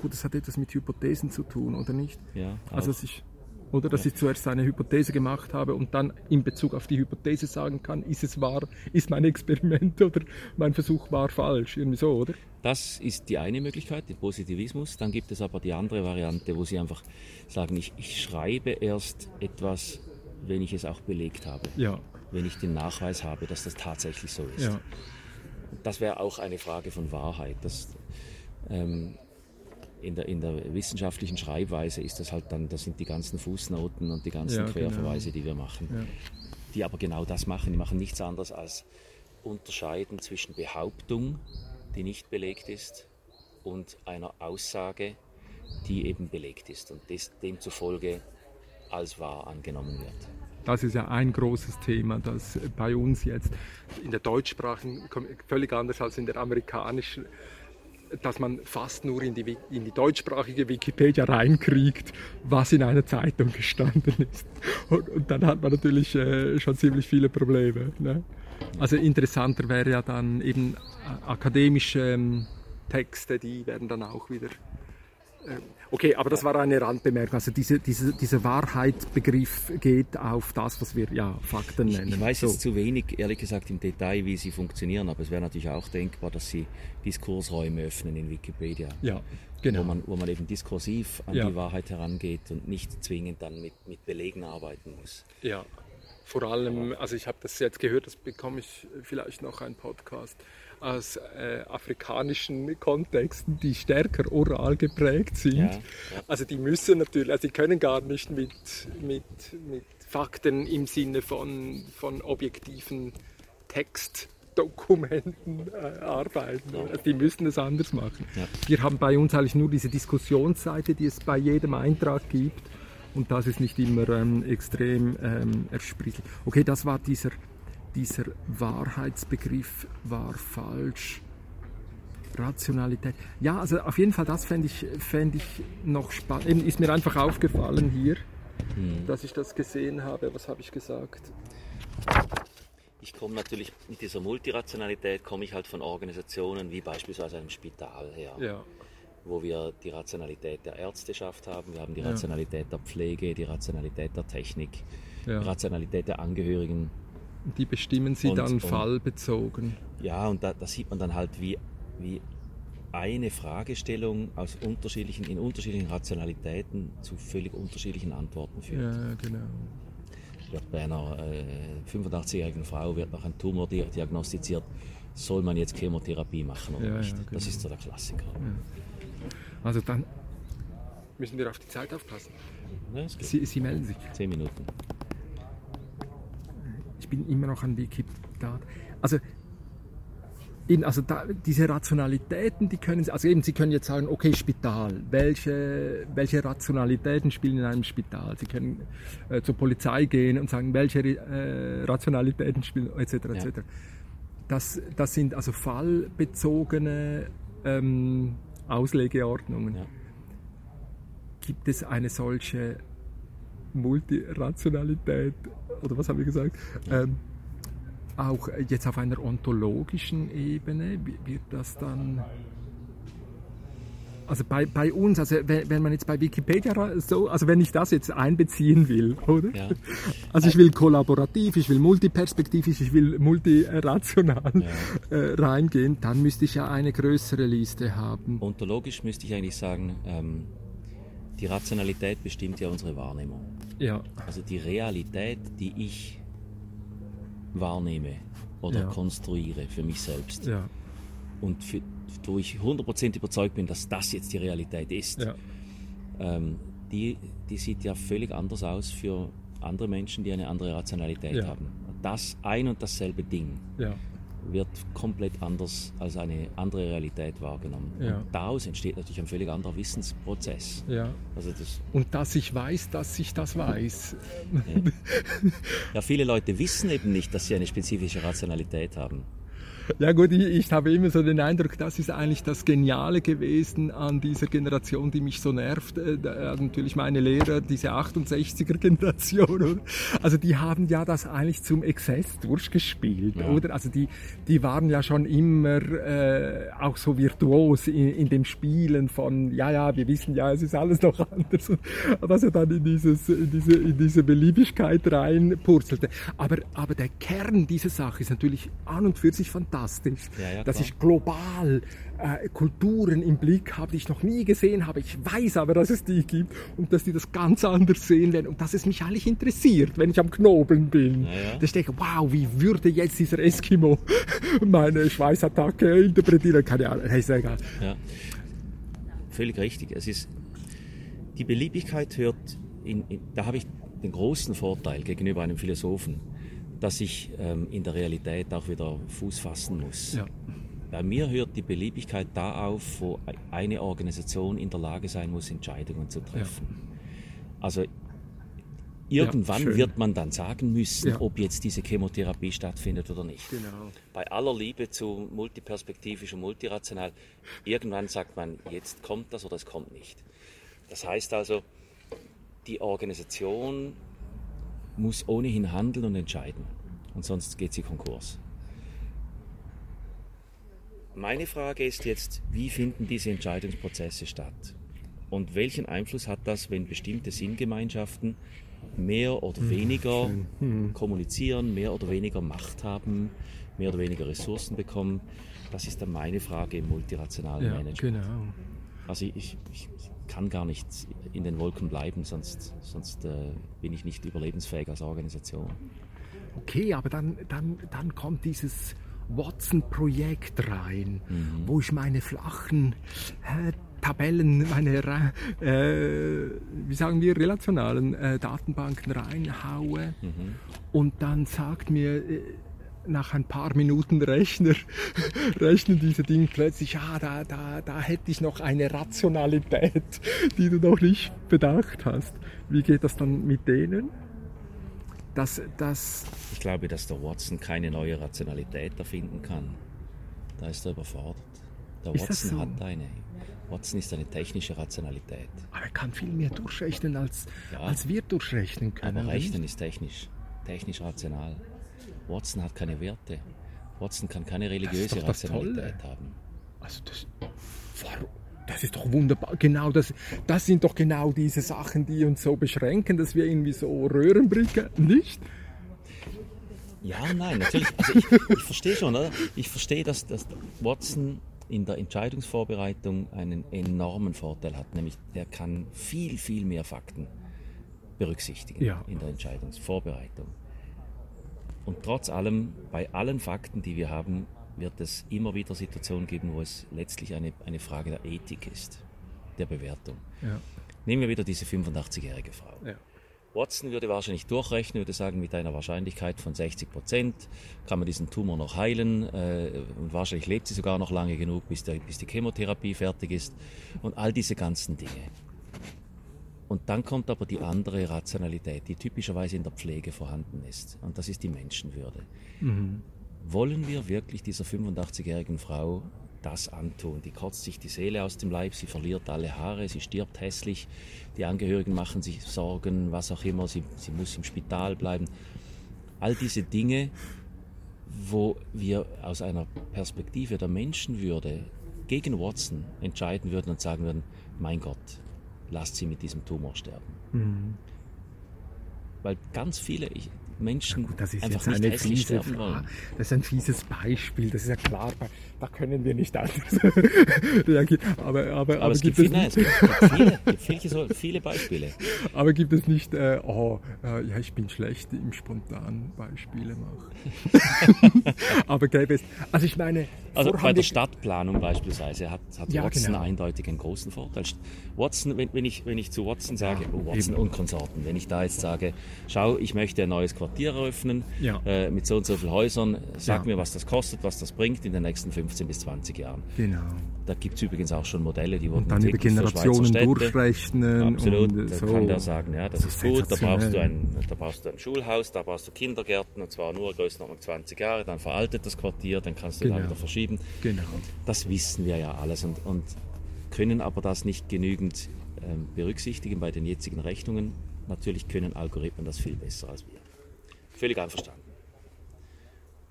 gut, das hat etwas mit Hypothesen zu tun, oder nicht?
Ja,
also dass ich, oder dass ja. ich zuerst eine Hypothese gemacht habe und dann in Bezug auf die Hypothese sagen kann, ist es wahr, ist mein Experiment oder mein Versuch war falsch, irgendwie so, oder?
Das ist die eine Möglichkeit, den Positivismus. Dann gibt es aber die andere Variante, wo Sie einfach sagen, ich, ich schreibe erst etwas wenn ich es auch belegt habe. Ja. Wenn ich den Nachweis habe, dass das tatsächlich so ist. Ja. Das wäre auch eine Frage von Wahrheit. Das, ähm, in, der, in der wissenschaftlichen Schreibweise ist das halt dann, das sind die ganzen Fußnoten und die ganzen ja, genau. Querverweise, genau. die wir machen. Ja. Die aber genau das machen. Die machen nichts anderes als unterscheiden zwischen Behauptung, die nicht belegt ist, und einer Aussage, die eben belegt ist und des, demzufolge als wahr angenommen wird.
Das ist ja ein großes Thema, das bei uns jetzt in der deutschsprachigen völlig anders als in der amerikanischen dass man fast nur in die, in die deutschsprachige Wikipedia reinkriegt, was in einer Zeitung gestanden ist. Und, und dann hat man natürlich äh, schon ziemlich viele Probleme. Ne? Also interessanter wäre ja dann eben äh, akademische ähm, Texte, die werden dann auch wieder ähm, okay, aber das war eine Randbemerkung. Also diese, diese, dieser Wahrheitsbegriff geht auf das, was wir ja Fakten nennen.
Ich, ich weiß so. jetzt zu wenig, ehrlich gesagt, im Detail, wie sie funktionieren, aber es wäre natürlich auch denkbar, dass sie Diskursräume öffnen in Wikipedia.
Ja, genau.
Wo man, wo man eben diskursiv an ja. die Wahrheit herangeht und nicht zwingend dann mit, mit Belegen arbeiten muss.
Ja, vor allem, also ich habe das jetzt gehört, das bekomme ich vielleicht noch einen Podcast aus äh, afrikanischen Kontexten, die stärker oral geprägt sind. Ja, ja. Also die müssen natürlich, also die können gar nicht mit, mit, mit Fakten im Sinne von, von objektiven Textdokumenten äh, arbeiten. Ja. Also die müssen es anders machen. Wir haben bei uns eigentlich nur diese Diskussionsseite, die es bei jedem Eintrag gibt. Und das ist nicht immer ähm, extrem ähm, ersprießlich. Okay, das war dieser dieser Wahrheitsbegriff war falsch. Rationalität. Ja, also auf jeden Fall, das fände ich, fänd ich noch spannend. Eben ist mir einfach aufgefallen hier, hm. dass ich das gesehen habe. Was habe ich gesagt?
Ich komme natürlich mit dieser Multirationalität, komme ich halt von Organisationen wie beispielsweise einem Spital her. Ja. Wo wir die Rationalität der Ärzteschaft haben, wir haben die Rationalität ja. der Pflege, die Rationalität der Technik, ja. die Rationalität der Angehörigen
die bestimmen sie und, dann und, fallbezogen.
Ja, und da, da, sieht man dann halt, wie, wie eine Fragestellung aus unterschiedlichen, in unterschiedlichen Rationalitäten zu völlig unterschiedlichen Antworten führt.
Ja, genau.
Wird bei einer äh, 85-jährigen Frau wird noch ein Tumor diagnostiziert, soll man jetzt Chemotherapie machen oder ja, nicht? Ja, genau. Das ist so der Klassiker. Ja.
Also dann müssen wir auf die Zeit aufpassen. Sie, Sie melden sich.
Zehn Minuten
bin immer noch an Wikipedia. Also, eben, also da, diese Rationalitäten, die können Sie, also eben, Sie können jetzt sagen, okay, Spital, welche, welche Rationalitäten spielen in einem Spital? Sie können äh, zur Polizei gehen und sagen, welche äh, Rationalitäten spielen, etc. etc. Ja. Das, das sind also fallbezogene ähm, Auslegeordnungen. Ja. Gibt es eine solche Multirationalität oder was haben wir gesagt? Ähm, auch jetzt auf einer ontologischen Ebene wird das dann also bei, bei uns, also wenn, wenn, man jetzt bei Wikipedia so, also wenn ich das jetzt einbeziehen will, oder? Ja. Also ich will kollaborativ, ich will multiperspektivisch, ich will multirational ja. äh, reingehen, dann müsste ich ja eine größere Liste haben.
Ontologisch müsste ich eigentlich sagen, ähm, die Rationalität bestimmt ja unsere Wahrnehmung.
Ja.
Also die Realität, die ich wahrnehme oder ja. konstruiere für mich selbst.
Ja.
Und für, wo ich 100% überzeugt bin, dass das jetzt die Realität ist, ja. ähm, die, die sieht ja völlig anders aus für andere Menschen, die eine andere Rationalität haben. Das ein und dasselbe Ding wird komplett anders als eine andere Realität wahrgenommen. Ja. Und daraus entsteht natürlich ein völlig anderer Wissensprozess.
Ja. Also das und dass ich weiß, dass ich das weiß.
Ja. ja, viele Leute wissen eben nicht, dass sie eine spezifische Rationalität haben.
Ja gut, ich, ich, habe immer so den Eindruck, das ist eigentlich das Geniale gewesen an dieser Generation, die mich so nervt. Äh, natürlich meine Lehrer, diese 68er-Generation. Also die haben ja das eigentlich zum Exzess durchgespielt, ja. oder? Also die, die waren ja schon immer äh, auch so virtuos in, in, dem Spielen von, ja, ja, wir wissen ja, es ist alles noch anders. Was er dann in, dieses, in, diese, in diese Beliebigkeit reinpurzelte. Aber, aber der Kern dieser Sache ist natürlich an und für sich fantastisch fantastisch, ja, ja, dass ich global äh, Kulturen im Blick habe, die ich noch nie gesehen habe. Ich weiß aber, dass es die gibt und dass die das ganz anders sehen werden und dass es mich eigentlich interessiert, wenn ich am Knobeln bin. Ja, ja. Da ich denke, wow, wie würde jetzt dieser Eskimo meine Schweißattacke interpretieren? Keine Ahnung, ist egal.
Ja. Völlig richtig. Es ist, die Beliebigkeit hört, in, in, da habe ich den großen Vorteil gegenüber einem Philosophen dass ich ähm, in der Realität auch wieder Fuß fassen muss. Ja. Bei mir hört die Beliebigkeit da auf, wo eine Organisation in der Lage sein muss, Entscheidungen zu treffen. Ja. Also Irgendwann ja, wird man dann sagen müssen, ob jetzt diese Chemotherapie stattfindet oder nicht. Genau. Bei aller Liebe zu multiperspektivisch und multirational, irgendwann sagt man, jetzt kommt das oder es kommt nicht. Das heißt also, die Organisation muss ohnehin handeln und entscheiden. Und sonst geht sie Konkurs. Meine Frage ist jetzt, wie finden diese Entscheidungsprozesse statt? Und welchen Einfluss hat das, wenn bestimmte Sinngemeinschaften mehr oder hm, weniger hm. kommunizieren, mehr oder weniger Macht haben, mehr oder weniger Ressourcen bekommen? Das ist dann meine Frage im multirationalen ja, Management. Genau. Also ich, ich, kann gar nicht in den Wolken bleiben, sonst, sonst äh, bin ich nicht überlebensfähig als Organisation.
Okay, aber dann, dann, dann kommt dieses Watson-Projekt rein, mhm. wo ich meine flachen äh, Tabellen, meine, äh, wie sagen wir, relationalen äh, Datenbanken reinhaue mhm. und dann sagt mir äh, nach ein paar Minuten Rechner, rechnen diese Dinge plötzlich, ja, da, da, da hätte ich noch eine Rationalität, die du noch nicht bedacht hast. Wie geht das dann mit denen? Das, das
ich glaube, dass der Watson keine neue Rationalität erfinden kann. Da ist er überfordert. Der ist Watson so? hat eine. Watson ist eine technische Rationalität.
Aber er kann viel mehr durchrechnen, als, ja, als wir durchrechnen können.
Aber Rechnen ist technisch, technisch rational. Watson hat keine Werte. Watson kann keine religiöse Rationalität haben.
Also das? Das ist doch wunderbar. Genau, das, das sind doch genau diese Sachen, die uns so beschränken, dass wir irgendwie so Röhrenbrücke, nicht?
Ja, nein, natürlich. Also ich, ich verstehe schon, oder? Ich verstehe, dass, dass Watson in der Entscheidungsvorbereitung einen enormen Vorteil hat, nämlich er kann viel, viel mehr Fakten berücksichtigen ja. in der Entscheidungsvorbereitung. Und trotz allem, bei allen Fakten, die wir haben, wird es immer wieder Situationen geben, wo es letztlich eine, eine Frage der Ethik ist, der Bewertung. Ja. Nehmen wir wieder diese 85-jährige Frau. Ja. Watson würde wahrscheinlich durchrechnen, würde sagen, mit einer Wahrscheinlichkeit von 60 Prozent kann man diesen Tumor noch heilen äh, und wahrscheinlich lebt sie sogar noch lange genug, bis, der, bis die Chemotherapie fertig ist und all diese ganzen Dinge. Und dann kommt aber die andere Rationalität, die typischerweise in der Pflege vorhanden ist. Und das ist die Menschenwürde. Mhm. Wollen wir wirklich dieser 85-jährigen Frau das antun? Die kotzt sich die Seele aus dem Leib, sie verliert alle Haare, sie stirbt hässlich, die Angehörigen machen sich Sorgen, was auch immer, sie, sie muss im Spital bleiben. All diese Dinge, wo wir aus einer Perspektive der Menschenwürde gegen Watson entscheiden würden und sagen würden, mein Gott, lasst sie mit diesem Tumor sterben. Mhm. Weil ganz viele, ich, Menschen ja
das ist
einfach
jetzt nicht fiese, sterben wollen. Das ist ein fieses Beispiel, das ist ja klar, da können wir nicht anders reagieren. Aber, aber, aber,
aber es, gibt, es, nicht, es gibt viele, viele, viele, Beispiele.
Aber gibt es nicht, äh, oh, äh, ja, ich bin schlecht im spontanen Beispiele machen. aber gäbe es, also ich meine...
Also bei der Stadtplanung beispielsweise hat, hat ja, Watson genau. eindeutig einen großen Vorteil. Watson, wenn, wenn, ich, wenn ich zu Watson sage, oh, Watson Eben. und Konsorten, wenn ich da jetzt sage, schau, ich möchte ein neues Quartier eröffnen ja. äh, mit so und so vielen Häusern, sag ja. mir, was das kostet, was das bringt in den nächsten 15 bis 20 Jahren.
Genau.
Da gibt es übrigens auch schon Modelle, die wurden
und dann über Generationen durchrechnen.
Absolut, da so. kann der sagen, ja, das, das ist gut, da brauchst, du ein, da brauchst du ein Schulhaus, da brauchst du Kindergärten und zwar nur Größenordnung 20 Jahre, dann veraltet das Quartier, dann kannst du genau. da wieder verschieben. Genau. Das wissen wir ja alles und, und können aber das nicht genügend ähm, berücksichtigen bei den jetzigen Rechnungen. Natürlich können Algorithmen das viel besser als wir. Völlig einverstanden.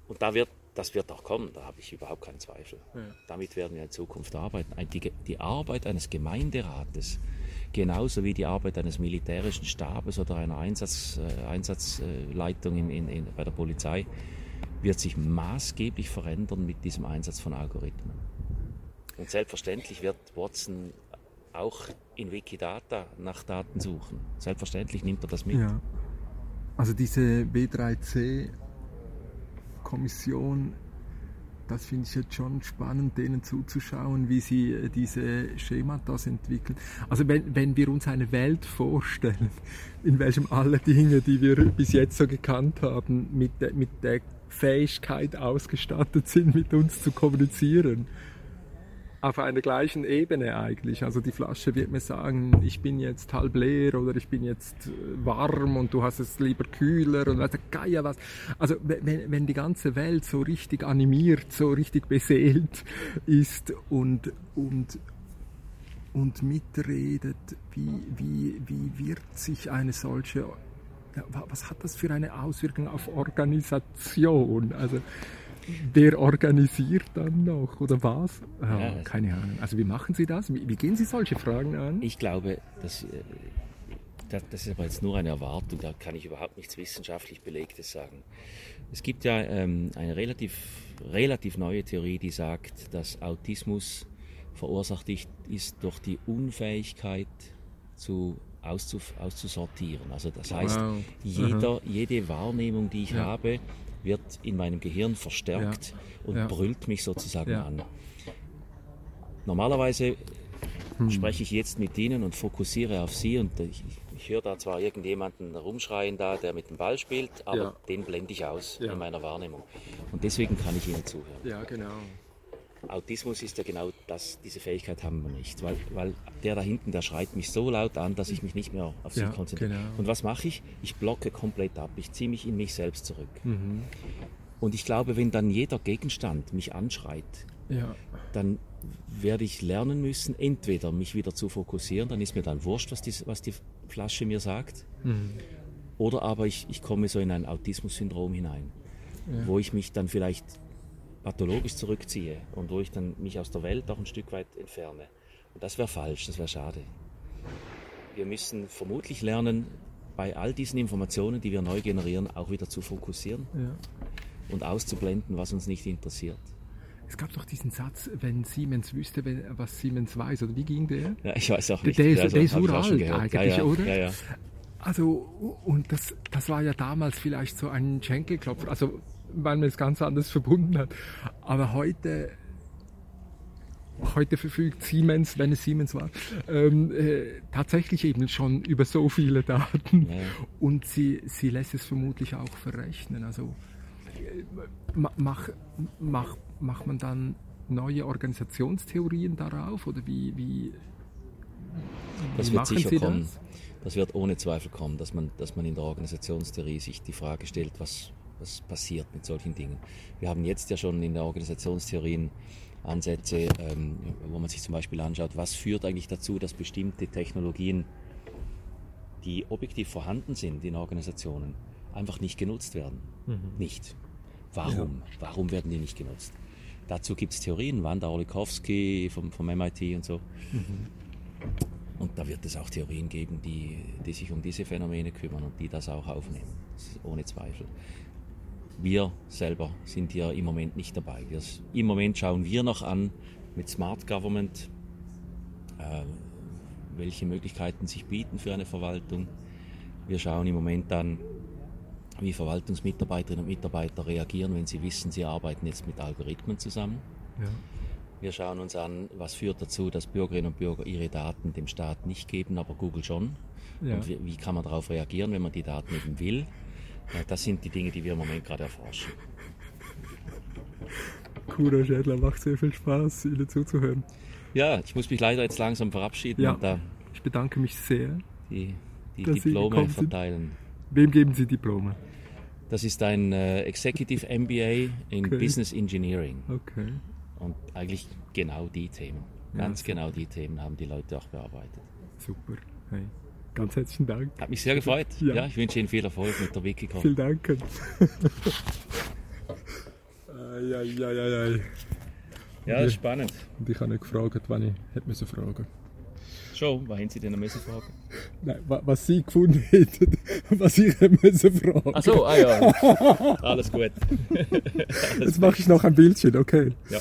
Und da wird, das wird auch kommen, da habe ich überhaupt keinen Zweifel. Ja. Damit werden wir in Zukunft arbeiten. Die, die Arbeit eines Gemeinderates, genauso wie die Arbeit eines militärischen Stabes oder einer Einsatz, äh, Einsatzleitung in, in, in, bei der Polizei, wird sich maßgeblich verändern mit diesem Einsatz von Algorithmen. Und selbstverständlich wird Watson auch in Wikidata nach Daten suchen. Selbstverständlich nimmt er das mit. Ja.
Also diese B3C-Kommission, das finde ich jetzt schon spannend, denen zuzuschauen, wie sie äh, diese Schemata entwickeln. Also wenn, wenn wir uns eine Welt vorstellen, in welchem alle Dinge, die wir bis jetzt so gekannt haben, mit mit der Fähigkeit ausgestattet sind, mit uns zu kommunizieren, auf einer gleichen Ebene eigentlich. Also die Flasche wird mir sagen, ich bin jetzt halb leer oder ich bin jetzt äh, warm und du hast es lieber kühler und der Geier was. Also wenn, wenn die ganze Welt so richtig animiert, so richtig beseelt ist und, und, und mitredet, wie, wie, wie wird sich eine solche, was hat das für eine Auswirkung auf Organisation? Also wer organisiert dann noch oder was? Oh, ja, keine Ahnung. Also wie machen Sie das? Wie, wie, gehen Sie solche Fragen an?
Ich glaube, dass, äh, das, das ist aber jetzt nur eine Erwartung, da kann ich überhaupt nichts wissenschaftlich Belegtes sagen. Es gibt ja ähm, eine relativ, relativ neue Theorie, die sagt, dass Autismus verursacht ist durch die Unfähigkeit zu auszusortieren. Also das heißt, wow. jeder, jede Wahrnehmung, die ich ja. habe, wird in meinem Gehirn verstärkt ja. und ja. brüllt mich sozusagen ja. an. Normalerweise hm. spreche ich jetzt mit Ihnen und fokussiere auf Sie und ich, ich höre da zwar irgendjemanden rumschreien da, der mit dem Ball spielt, aber den blende ich aus in meiner Wahrnehmung. Und deswegen kann ich Ihnen zuhören.
Ja, genau.
Autismus ist ja genau das, diese Fähigkeit haben wir nicht, weil, weil der da hinten, der schreit mich so laut an, dass ich mich nicht mehr auf sie ja, konzentriere. Genau. Und was mache ich? Ich blocke komplett ab, ich ziehe mich in mich selbst zurück. Mhm. Und ich glaube, wenn dann jeder Gegenstand mich anschreit, ja. dann werde ich lernen müssen, entweder mich wieder zu fokussieren, dann ist mir dann wurscht, was die, was die Flasche mir sagt, mhm. oder aber ich, ich komme so in ein Autismus-Syndrom hinein, ja. wo ich mich dann vielleicht pathologisch zurückziehe und wo ich dann mich aus der Welt auch ein Stück weit entferne. Und das wäre falsch, das wäre schade. Wir müssen vermutlich lernen, bei all diesen Informationen, die wir neu generieren, auch wieder zu fokussieren ja. und auszublenden, was uns nicht interessiert.
Es gab doch diesen Satz, wenn Siemens wüsste, was Siemens weiß, oder wie ging der?
Ja, ich weiß auch nicht.
Der, der, also, der ist uralt eigentlich,
ja, ja,
oder? Also, und das, das war ja damals vielleicht so ein Schenkelklopfer. Also, weil man es ganz anders verbunden hat. Aber heute, heute verfügt Siemens, wenn es Siemens war, ähm, äh, tatsächlich eben schon über so viele Daten. Ja. Und sie, sie lässt es vermutlich auch verrechnen. Also äh, mach, mach, macht man dann neue Organisationstheorien darauf oder wie, wie,
das wird sicher Sie kommen. Das? das? wird ohne Zweifel kommen, dass man, dass man in der Organisationstheorie sich die Frage stellt, was, was passiert mit solchen Dingen. Wir haben jetzt ja schon in der Organisationstheorien Ansätze, ähm, wo man sich zum Beispiel anschaut, was führt eigentlich dazu, dass bestimmte Technologien, die objektiv vorhanden sind in Organisationen, einfach nicht genutzt werden. Mhm. Nicht. Warum? Ja. Warum werden die nicht genutzt? Dazu gibt es Theorien, Wanda Olikowski vom, vom MIT und so. Mhm. Und da wird es auch Theorien geben, die, die sich um diese Phänomene kümmern und die das auch aufnehmen. Das ohne Zweifel wir selber sind ja im Moment nicht dabei. Wir, Im Moment schauen wir noch an mit Smart Government, äh, welche Möglichkeiten sich bieten für eine Verwaltung. Wir schauen im Moment an, wie Verwaltungsmitarbeiterinnen und Mitarbeiter reagieren, wenn sie wissen, sie arbeiten jetzt mit Algorithmen zusammen. Ja. Wir schauen uns an, was führt dazu, dass Bürgerinnen und Bürger ihre Daten dem Staat nicht geben, aber Google schon. Ja. Und wie, wie, kann man darauf reagieren, wenn man die Daten eben will? Das sind die Dinge, die wir im Moment gerade erforschen.
Cooler Schädler, macht sehr viel Spaß, Ihnen zuzuhören.
Ja, ich muss mich leider jetzt langsam verabschieden.
Ja, da ich bedanke mich sehr.
Die, die Diplome verteilen.
Wem geben Sie Diplome?
Das ist ein äh, Executive MBA in okay. Business Engineering.
Okay.
Und eigentlich genau die Themen. Ganz ja, genau die Themen haben die Leute auch bearbeitet.
Super. Hey. Ganz herzlichen Dank.
Hat mich sehr gefreut. Ja, ja ich wünsche Ihnen viel Erfolg mit der Wikicon.
Vielen Dank. ja, ja.
Ja, das ist spannend.
Und ich habe nicht gefragt, wann ich hätte müssen fragen.
Schon, was haben Sie denn müssen fragen?
Nein, was Sie gefunden hätten, was ich müssen fragen.
Ach so, ah ja. Alles gut.
Alles Jetzt mache ich noch ein Bildchen, okay.
Ja.